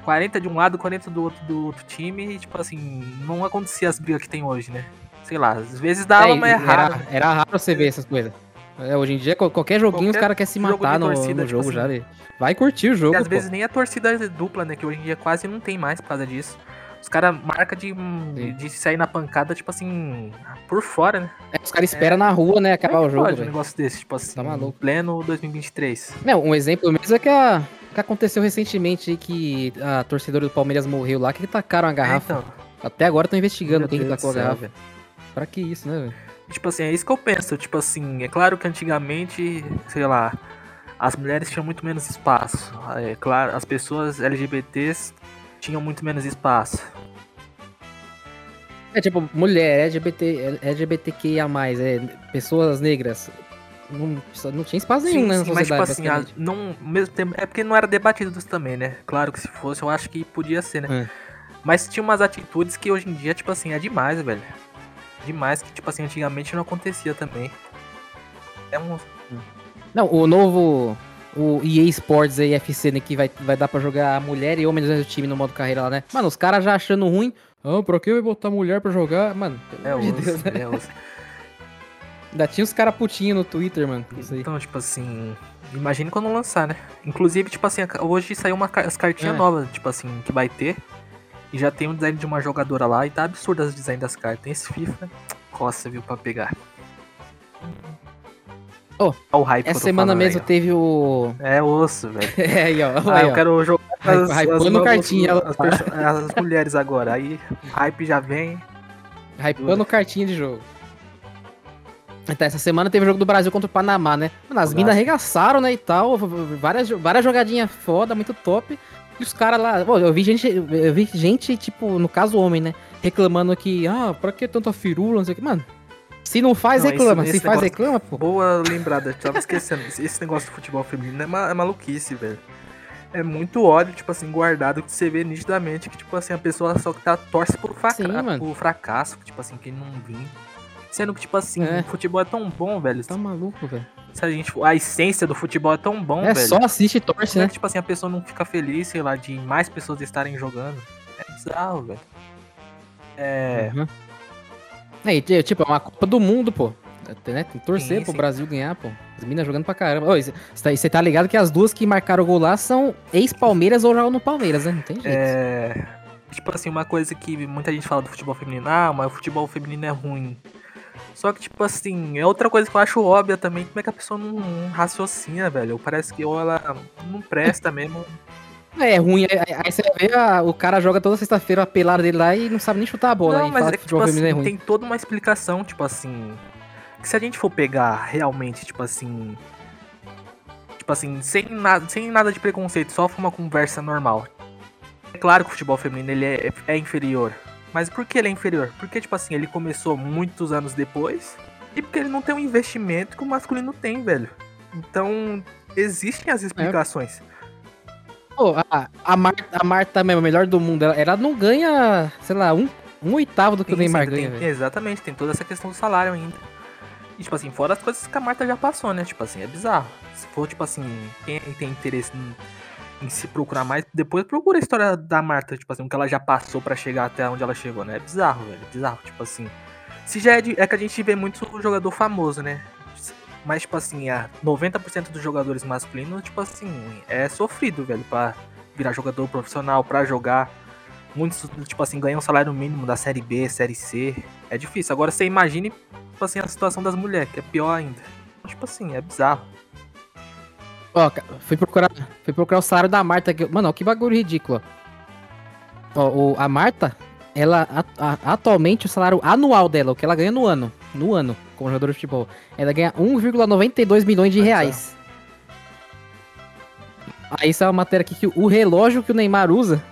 Speaker 2: 40 de um lado, 40 do outro do outro time, e tipo assim, não acontecia as brigas que tem hoje, né? Sei lá, às vezes dava,
Speaker 1: É,
Speaker 2: mas é
Speaker 1: era,
Speaker 2: raro.
Speaker 1: era raro você ver essas coisas. É, hoje em dia, qual- qualquer joguinho, os
Speaker 2: Qualquer
Speaker 1: caras querem se matar no,
Speaker 2: torcida,
Speaker 1: no
Speaker 2: tipo
Speaker 1: jogo
Speaker 2: assim.
Speaker 1: já. né? Vai curtir o jogo.
Speaker 2: E às
Speaker 1: pô.
Speaker 2: vezes nem a torcida é dupla, né? Que hoje em dia quase não tem mais por causa disso. Os caras marcam de, de, de sair na pancada, tipo assim, por fora, né?
Speaker 1: É, os caras esperam na rua, né? Acabar o
Speaker 2: é que
Speaker 1: jogo.
Speaker 2: pode um negócio desse, tipo assim,
Speaker 1: Tá maluco.
Speaker 2: pleno 2023.
Speaker 1: Não, um exemplo mesmo é que, a, que aconteceu recentemente que a torcedora do Palmeiras morreu lá, que tacaram a garrafa.
Speaker 2: É, então,
Speaker 1: Até agora estão investigando
Speaker 2: meu
Speaker 1: quem
Speaker 2: Deus
Speaker 1: tacou a garrafa.
Speaker 2: velho.
Speaker 1: Pra que isso, né, velho?
Speaker 2: Tipo assim, é isso que eu penso. Tipo assim, é claro que antigamente, sei lá, as mulheres tinham muito menos espaço. É claro, as pessoas LGBTs tinham muito menos espaço.
Speaker 1: É tipo, mulher, LGBT, LGBTQIA, é, pessoas negras. Não, não tinha espaço nenhum, né, na
Speaker 2: sim, mas tipo
Speaker 1: sociedade,
Speaker 2: assim, a- não, mesmo tempo, é porque não era debatido isso também, né? Claro que se fosse, eu acho que podia ser, né?
Speaker 1: É.
Speaker 2: Mas tinha umas atitudes que hoje em dia, tipo assim, é demais, velho. Demais, que tipo assim, antigamente não acontecia também. É um.
Speaker 1: Não, o novo. O EA Sports aí, FC, né? Que vai, vai dar pra jogar mulher e homem do time no modo carreira lá, né? Mano, os caras já achando ruim. Ah, pra que vai botar mulher pra jogar? Mano,
Speaker 2: É
Speaker 1: de
Speaker 2: osso,
Speaker 1: Deus, né?
Speaker 2: é osso.
Speaker 1: Ainda tinha os caras putinhos no Twitter, mano.
Speaker 2: Então, tipo assim, imagine quando lançar, né? Inclusive, tipo assim, hoje saiu uma, as cartinhas
Speaker 1: É.
Speaker 2: novas, tipo assim, que vai ter. E já tem um design de uma jogadora lá e tá absurdo as design das cartas. Tem esse FIFA, coça, viu, pra pegar.
Speaker 1: Oh, o hype essa semana mesmo aí, teve o.
Speaker 2: É osso, velho.
Speaker 1: é aí, ó.
Speaker 2: Ah,
Speaker 1: aí,
Speaker 2: eu quero jogar as,
Speaker 1: hypando cartinha.
Speaker 2: As, as, as, mulheres agora. Aí o hype já vem.
Speaker 1: Hypando cartinha de jogo. Então, essa semana teve o jogo do Brasil contra o Panamá, né? Mano, as minas arregaçaram, né, e tal. Várias, várias jogadinhas foda, muito top. E os caras lá. Pô, eu vi gente. Eu vi gente, tipo, no caso homem, né? Reclamando que, ah, pra que tanta firula, não sei o que. Mano, se não faz, não, reclama. Se faz, reclama, pô.
Speaker 2: Boa lembrada, tava esquecendo. esse negócio do futebol feminino é, ma é maluquice, velho. É muito ódio, tipo assim, guardado que você vê nitidamente que, tipo assim, a pessoa só que tá, torce por, fraca Sim, por fracasso, tipo assim, que não vim. Sendo que, tipo assim, é. o futebol é tão bom, velho.
Speaker 1: Tá maluco, velho.
Speaker 2: Se a gente. A essência do futebol é tão bom,
Speaker 1: é,
Speaker 2: velho.
Speaker 1: É só assiste e torce, né?
Speaker 2: Que, tipo assim, a pessoa não fica feliz, sei lá, de mais pessoas estarem jogando. É bizarro, velho. É. Uhum.
Speaker 1: É, tipo, é uma Copa do Mundo, pô. Né? Tem que torcer sim, pro sim. Brasil ganhar, pô. As minas jogando pra caramba. Você tá, tá ligado que as duas que marcaram o gol lá são ex-Palmeiras ou jogam no Palmeiras, né? Não tem jeito.
Speaker 2: É. Tipo assim, uma coisa que muita gente fala do futebol feminino, ah, mas o futebol feminino é ruim. Só que, tipo assim, é outra coisa que eu acho óbvia também, como é que a pessoa não, não raciocina, velho. Parece que ou ela não presta mesmo.
Speaker 1: É, é ruim, aí você vê a, o cara joga toda sexta-feira a pelada dele lá e não sabe nem chutar a bola.
Speaker 2: Não, mas é que, tipo assim, é tem toda uma explicação, tipo assim. Que se a gente for pegar realmente, tipo assim. Tipo assim, sem nada, sem nada de preconceito, só uma conversa normal. É claro que o futebol feminino ele é, é inferior. Mas por que ele é inferior? Porque, tipo assim, ele começou muitos anos depois. E porque ele não tem um investimento que o masculino tem, velho. Então, existem as explicações. É.
Speaker 1: Pô, a, a, Marta, a Marta mesmo, a melhor do mundo, ela, ela não ganha, sei lá, um, um oitavo do que o Neymar ganha.
Speaker 2: Tem, exatamente, tem toda essa questão do salário ainda. E, tipo assim, fora as coisas que a Marta já passou, né? Tipo assim, é bizarro. Se for, tipo assim, quem tem interesse em, em se procurar mais, depois procura a história da Marta, tipo assim, o que ela já passou para chegar até onde ela chegou, né? É bizarro, velho. É bizarro, tipo assim. Se já é, de, é que a gente vê muito jogador famoso, né? Mas, tipo assim, a 90% dos jogadores masculinos, tipo assim, é sofrido, velho, pra virar jogador profissional, pra jogar. Muitos, tipo assim, ganham um salário mínimo da Série B, Série C. É difícil. Agora você imagine, tipo assim, a situação das mulheres, que é pior ainda. Tipo assim, é bizarro.
Speaker 1: Ó, fui procurar, fui procurar o salário da Marta. aqui. Mano, que bagulho ridículo. Ó, o, a Marta, ela a, a, atualmente o salário anual dela, o que ela ganha no ano, no ano, como jogador de futebol, ela ganha 1,92 milhões de reais. Aí isso é uma matéria aqui que o relógio que o Neymar usa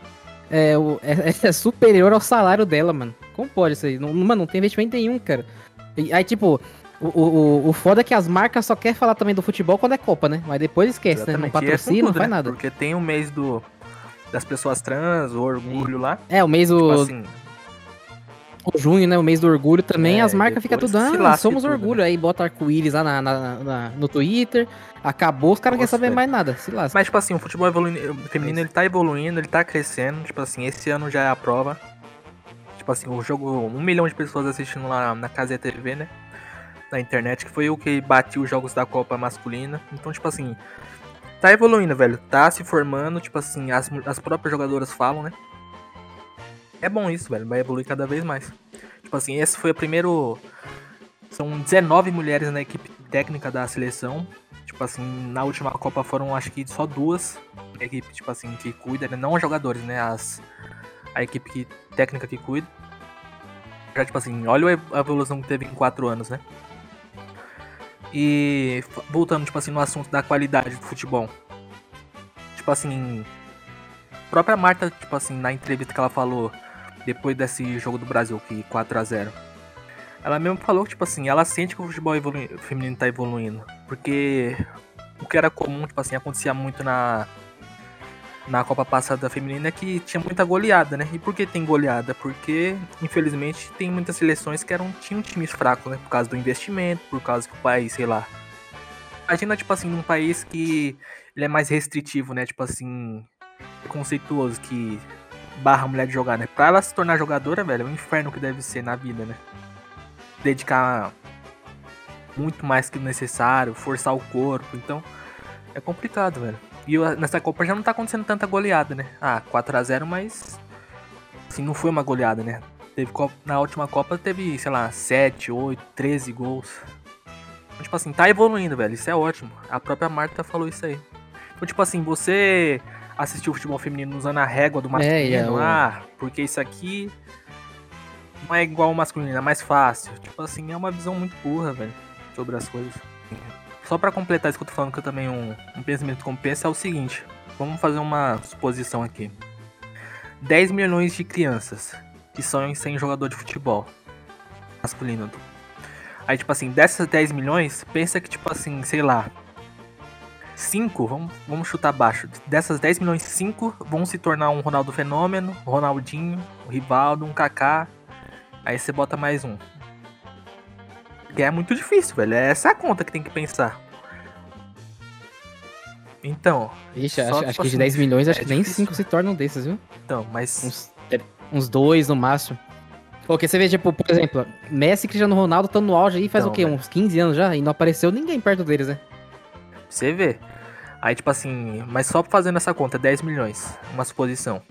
Speaker 1: é, é, é superior ao salário dela, mano. Como pode isso aí? Não, mano, não tem investimento nenhum, cara. E, aí, tipo, o, o, o foda é que as marcas só querem falar também do futebol quando é Copa, né? Mas depois esquece, Exatamente. né? Não é patrocina, é não faz né? nada.
Speaker 2: Porque tem o mês do das pessoas trans, o orgulho lá.
Speaker 1: É, o mês tipo o... Assim, o junho, né? O mês do orgulho também, é, as marcas ficam tudo, ah, somos tudo, orgulho. Né? Aí bota arco-íris lá na, na, na, no Twitter, acabou, os caras não querem saber mais nada, se lasca.
Speaker 2: Mas, tipo assim, o futebol evoluindo, feminino, ele tá evoluindo, ele tá crescendo, tipo assim, esse ano já é a prova. Tipo assim, o jogo, um milhão de pessoas assistindo lá na Casa TV, né? Na internet, que foi o que batiu os jogos da Copa masculina. Então, tipo assim, tá evoluindo, velho. Tá se formando, tipo assim, as, as próprias jogadoras falam, né? É bom isso, velho. Vai evoluir cada vez mais. Tipo assim, esse foi o primeiro. São 19 mulheres na equipe técnica da seleção. Tipo assim, na última Copa foram acho que só duas. A equipe, tipo assim, que cuida, né? não os jogadores, né? As, a equipe que, técnica que cuida. Já, tipo assim, olha a evolução que teve em 4 anos, né? E voltando, tipo assim, no assunto da qualidade do futebol. Tipo assim, a própria Marta, tipo assim, na entrevista que ela falou depois desse jogo do Brasil, que 4 a 0 Ela mesmo falou que, tipo assim, ela sente que o futebol feminino tá evoluindo. Porque o que era comum, tipo assim, acontecia muito na, na Copa passada feminina é que tinha muita goleada, né? E por que tem goleada? Porque, infelizmente, tem muitas seleções que eram, tinham times fracos, né? Por causa do investimento, por causa que o país, sei lá. Imagina, tipo assim, um país que ele é mais restritivo, né? Tipo assim, conceituoso, que barra mulher de jogar, né? Pra ela se tornar jogadora, velho, é um inferno que deve ser na vida, né? Dedicar muito mais que necessário, forçar o corpo, então é complicado, velho. E nessa Copa já não tá acontecendo tanta goleada, né? Ah, 4 a 0 mas. Assim, não foi uma goleada, né? Teve, na última Copa teve, sei lá, 7, 8, 13 gols. Tipo assim, tá evoluindo, velho. Isso é ótimo. A própria Marta falou isso aí. Então, tipo assim, você assistiu o futebol feminino usando a régua do masculino,
Speaker 1: é,
Speaker 2: ah, porque isso aqui não é igual ao masculino, é mais fácil. Tipo assim, é uma visão muito burra, velho, sobre as coisas. Só pra completar isso que eu tô falando, que eu também um, um pensamento compensa, é o seguinte. Vamos fazer uma suposição aqui. 10 milhões de crianças que sonham em ser jogador de futebol masculino. Aí, tipo assim, dessas 10 milhões, pensa que, tipo assim, sei lá, 5, vamos, vamos chutar baixo. Dessas 10 milhões, 5 vão se tornar um Ronaldo Fenômeno, Ronaldinho, um Rivaldo, um Kaká. Aí você bota mais um. Que é muito difícil, velho. É essa a conta que tem que pensar. Então.
Speaker 1: Ixi, acho, acho que de 10 assim, milhões, acho é que nem 5 se tornam desses, viu?
Speaker 2: Então, mas.
Speaker 1: Uns, é, uns dois no máximo. Porque você vê, tipo, por exemplo, Messi e Cristiano Ronaldo estão no auge aí faz então, o quê? Véio. Uns 15 anos já? E não apareceu ninguém perto deles, né?
Speaker 2: Você vê. Aí, tipo assim, mas só fazendo essa conta, 10 milhões, uma suposição.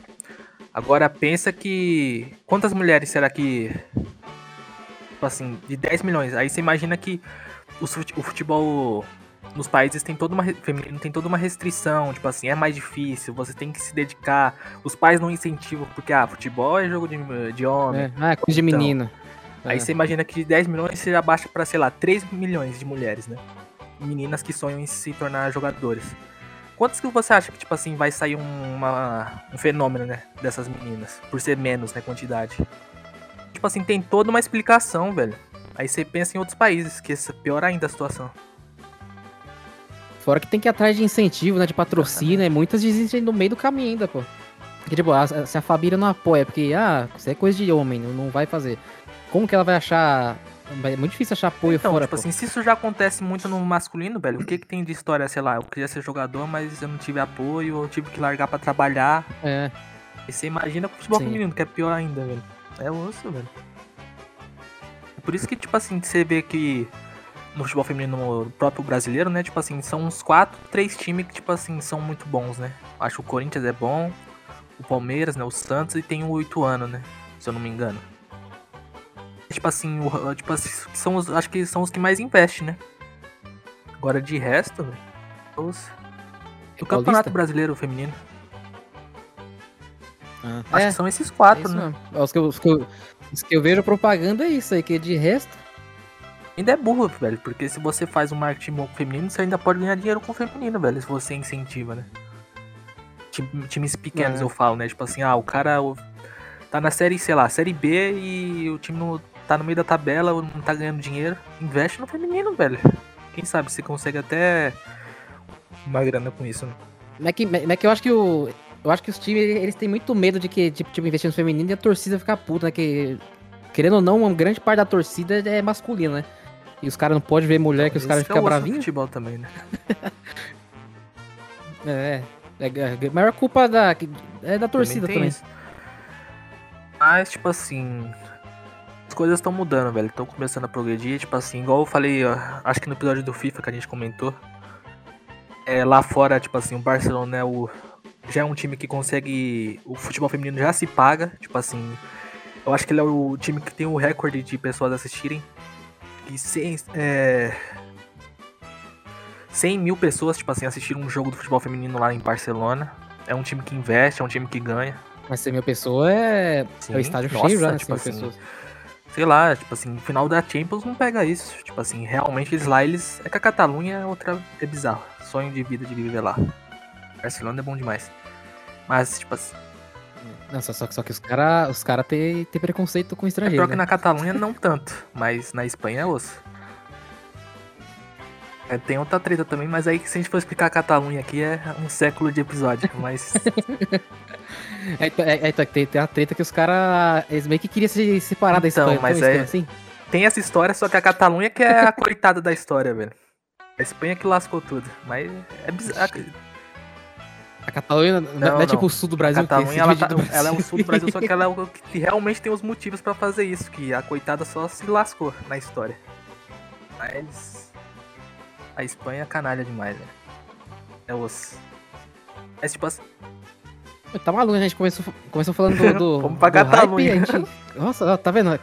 Speaker 2: Agora pensa que. Quantas mulheres será que. Tipo assim, de 10 milhões. Aí você imagina que o futebol nos países tem toda uma feminino tem toda uma restrição, tipo assim, é mais difícil, você tem que se dedicar. Os pais não incentivam, porque ah, futebol é jogo de, de homem. É,
Speaker 1: ah, é coisa de então, menino.
Speaker 2: Aí é. você imagina que de 10 milhões você já baixa para, sei lá, 3 milhões de mulheres, né? Meninas que sonham em se tornar jogadores. Quantos que você acha que, tipo assim, vai sair uma, um fenômeno, né? Dessas meninas? Por ser menos, né? Quantidade. Tipo assim, tem toda uma explicação, velho. Aí você pensa em outros países, que é pior ainda a situação.
Speaker 1: Fora que tem que ir atrás de incentivo, né? De patrocínio, né? Muitas desistem no meio do caminho ainda, pô. Porque, tipo, se a Fabíria não apoia, porque, ah, isso é coisa de homem, não vai fazer. Como que ela vai achar. É muito difícil achar apoio
Speaker 2: então,
Speaker 1: fora.
Speaker 2: Tipo pô. assim, se isso já acontece muito no masculino, velho, o que que tem de história, sei lá, eu queria ser jogador, mas eu não tive apoio, eu tive que largar para trabalhar.
Speaker 1: É.
Speaker 2: E você imagina com o futebol Sim. feminino, que é pior ainda, velho. É osso, velho. Por isso que, tipo assim, você vê que no futebol feminino no próprio brasileiro, né? Tipo assim, são uns quatro, três times que, tipo assim, são muito bons, né? Acho que o Corinthians é bom, o Palmeiras, né? O Santos e tem o Oituano, né? Se eu não me engano. Tipo assim, o, tipo assim, são os, acho que são os que mais investem, né? Agora de resto, os... o Campeonato Brasileiro Feminino. Ah, acho é, que são esses quatro, é né?
Speaker 1: Os que, eu, os, que eu, os que eu vejo propaganda é isso aí, que de resto
Speaker 2: ainda é burro, velho. Porque se você faz um marketing bom com feminino, você ainda pode ganhar dinheiro com feminino, velho. Se você incentiva, né? Times pequenos, é. eu falo, né? Tipo assim, ah, o cara tá na série, sei lá, série B e o time não tá no meio da tabela, não tá ganhando dinheiro. Investe no feminino, velho. Quem sabe você consegue até uma grana com isso, né?
Speaker 1: Mas que, mas que eu acho que o. Eu acho que os times, eles têm muito medo de que, tipo, tipo investir no feminino e a torcida ficar puta, né? Que, querendo ou não, uma grande parte da torcida é masculina, né? E os caras não podem ver mulher que os caras ficam bravinhos.
Speaker 2: futebol também, né?
Speaker 1: é, é, é, a maior culpa da, é da torcida também. também.
Speaker 2: Mas, tipo assim, as coisas estão mudando, velho. Estão começando a progredir. Tipo assim, igual eu falei, ó, acho que no episódio do FIFA que a gente comentou. É, lá fora, tipo assim, o Barcelona é o, já é um time que consegue. O futebol feminino já se paga. Tipo assim, eu acho que ele é o time que tem o recorde de pessoas assistirem que 100, é, 100 mil pessoas, tipo assim, assistiram um jogo do futebol feminino lá em Barcelona. É um time que investe, é um time que ganha.
Speaker 1: Mas 100 mil pessoas é, Sim, é o estádio nossa, cheio né? Tipo assim, pessoas.
Speaker 2: Sei lá, tipo assim, final da Champions não pega isso. Tipo assim, realmente eles lá, eles. É que a Catalunha é outra. É bizarro. Sonho de vida de viver lá. Barcelona é bom demais. Mas, tipo assim.
Speaker 1: Não, só, só que os caras os cara têm tem preconceito com estrangeiro.
Speaker 2: É pior
Speaker 1: né?
Speaker 2: que na Catalunha não tanto, mas na Espanha é osso. É, tem outra treta também, mas aí se a gente for explicar a Catalunha aqui é um século de episódio, mas.
Speaker 1: é, é, é, tem, tem a treta que os caras. Eles meio que queriam se separar então, da Espanha.
Speaker 2: Mas é. Assim? Tem essa história, só que a Catalunha que é a coitada da história, velho. A Espanha que lascou tudo. Mas é bizarro.
Speaker 1: A Catalunha não, não, é tipo o sul do Brasil.
Speaker 2: A Catalunha ela, tá, ela, é o sul do Brasil, só que ela é o que realmente tem os motivos para fazer isso. Que a coitada só se lascou na história. Mas. A Espanha é canalha demais, velho. É os. Mas tipo assim.
Speaker 1: Tá maluco, a gente começou, começou falando do. do
Speaker 2: Vamos pra do.
Speaker 1: Hype, gente... Nossa, tá vendo?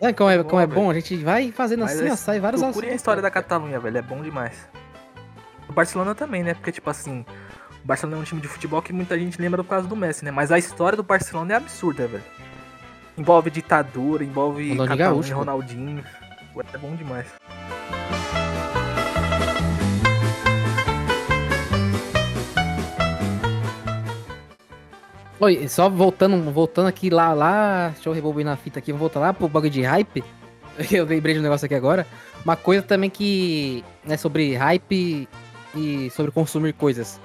Speaker 1: É, como é, como é bom, a gente vai fazendo
Speaker 2: Mas
Speaker 1: assim, ó,
Speaker 2: é-
Speaker 1: sai vários
Speaker 2: Procurem a história da
Speaker 1: cara.
Speaker 2: Catalunha, velho. É bom demais. O Barcelona também, né? Porque, tipo assim, o Barcelona é um time de futebol que muita gente lembra por causa do Messi, né? Mas a história do Barcelona é absurda, velho. Envolve ditadura, envolve Catalunha. Ronaldinho. É bom demais.
Speaker 1: Oi, só voltando, voltando aqui lá, lá, deixa eu rebobinar a fita aqui, vou voltar lá pro bagulho de hype. Eu lembrei de um negócio aqui agora. Uma coisa também que, né, sobre hype e sobre consumir coisas.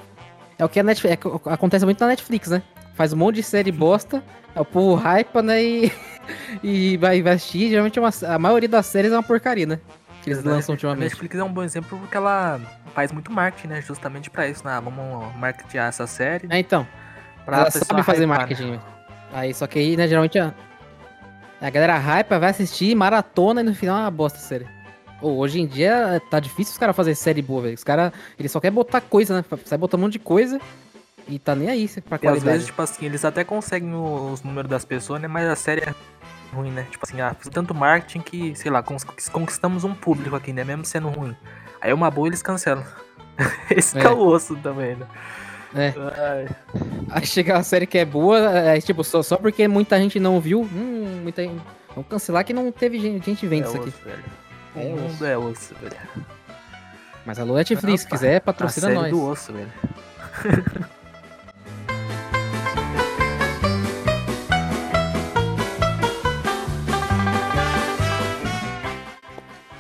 Speaker 1: É o que a Netflix, é acontece muito na Netflix, né? Faz um monte de série bosta, o povo hypa, né, e, e vai, vai assistir. Geralmente é uma- a maioria das séries é uma porcaria, né? Que eles lançam
Speaker 2: A
Speaker 1: ultimamente.
Speaker 2: Netflix é um bom exemplo porque ela faz muito marketing, né? Justamente pra isso, né? Vamos marketear essa série.
Speaker 1: É, então.
Speaker 2: Pra
Speaker 1: ela sabe fazer
Speaker 2: hypar, né?
Speaker 1: marketing. Aí, só que aí, né, geralmente a, a galera hypa, vai assistir, maratona e no final é uma bosta a série. Ô, hoje em dia tá difícil os caras fazerem série boa, velho. Os caras, eles só querem botar coisa, né? Sai botando um monte de coisa e tá nem aí pra
Speaker 2: E às
Speaker 1: qualidade.
Speaker 2: vezes, tipo assim, eles até conseguem os números das pessoas, né? Mas a série é ruim, né? Tipo assim, ah, fiz tanto marketing que, sei lá, conquistamos um público aqui, né? Mesmo sendo ruim. Aí uma boa eles cancelam. Esse é
Speaker 1: É.
Speaker 2: o osso também, né?
Speaker 1: É. Aí chega uma série que é boa, é tipo, só, só porque muita gente não viu, hum, muita gente... Vamos cancelar que não teve gente, gente vendo
Speaker 2: é
Speaker 1: isso aqui.
Speaker 2: osso, velho.
Speaker 1: É
Speaker 2: o mundo
Speaker 1: osso.
Speaker 2: é osso, velho.
Speaker 1: Mas alô Netflix, se quiser,
Speaker 2: A
Speaker 1: patrocina
Speaker 2: série
Speaker 1: nós.
Speaker 2: do osso, velho.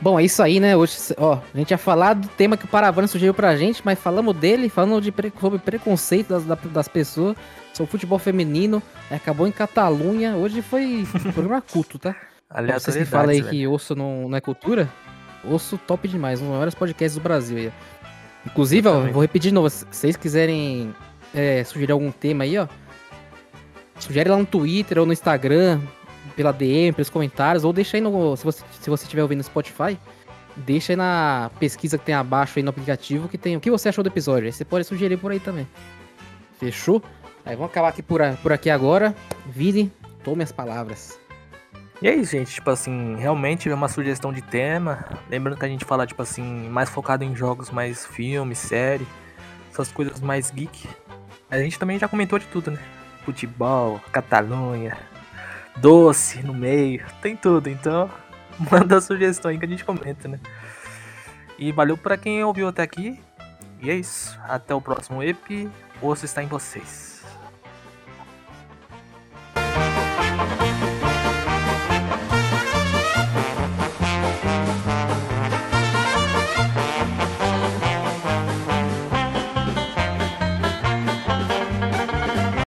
Speaker 1: Bom, é isso aí, né? Hoje, ó, a gente ia falar do tema que o Paravana sugeriu pra gente, mas falamos dele, falando de pre- sobre preconceito das, da- das pessoas, sobre futebol feminino, acabou em Catalunha. Hoje foi um programa culto, tá? Pra Vocês que falam aí
Speaker 2: velho.
Speaker 1: que osso não, não é cultura, osso top demais, um dos maiores podcasts do Brasil aí. Inclusive, ó, vou repetir de novo, se vocês quiserem é, sugerir algum tema aí, ó, sugere lá no Twitter ou no Instagram, pela DM, pelos comentários, ou deixa aí no. Se você, se você estiver ouvindo no Spotify, deixa aí na pesquisa que tem abaixo aí no aplicativo que tem o que você achou do episódio. Aí você pode sugerir por aí também. Fechou? Aí vamos acabar aqui por, por aqui agora. Vini, tome as palavras.
Speaker 2: E é isso, gente. Tipo assim, realmente é uma sugestão de tema. Lembrando que a gente fala, tipo assim, mais focado em jogos, mais filme, série, essas coisas mais geek. A gente também já comentou de tudo, né? Futebol, Catalunha, doce no meio, tem tudo. Então, manda a sugestão aí que a gente comenta, né? E valeu pra quem ouviu até aqui. E é isso. Até o próximo EP. Osso está em vocês.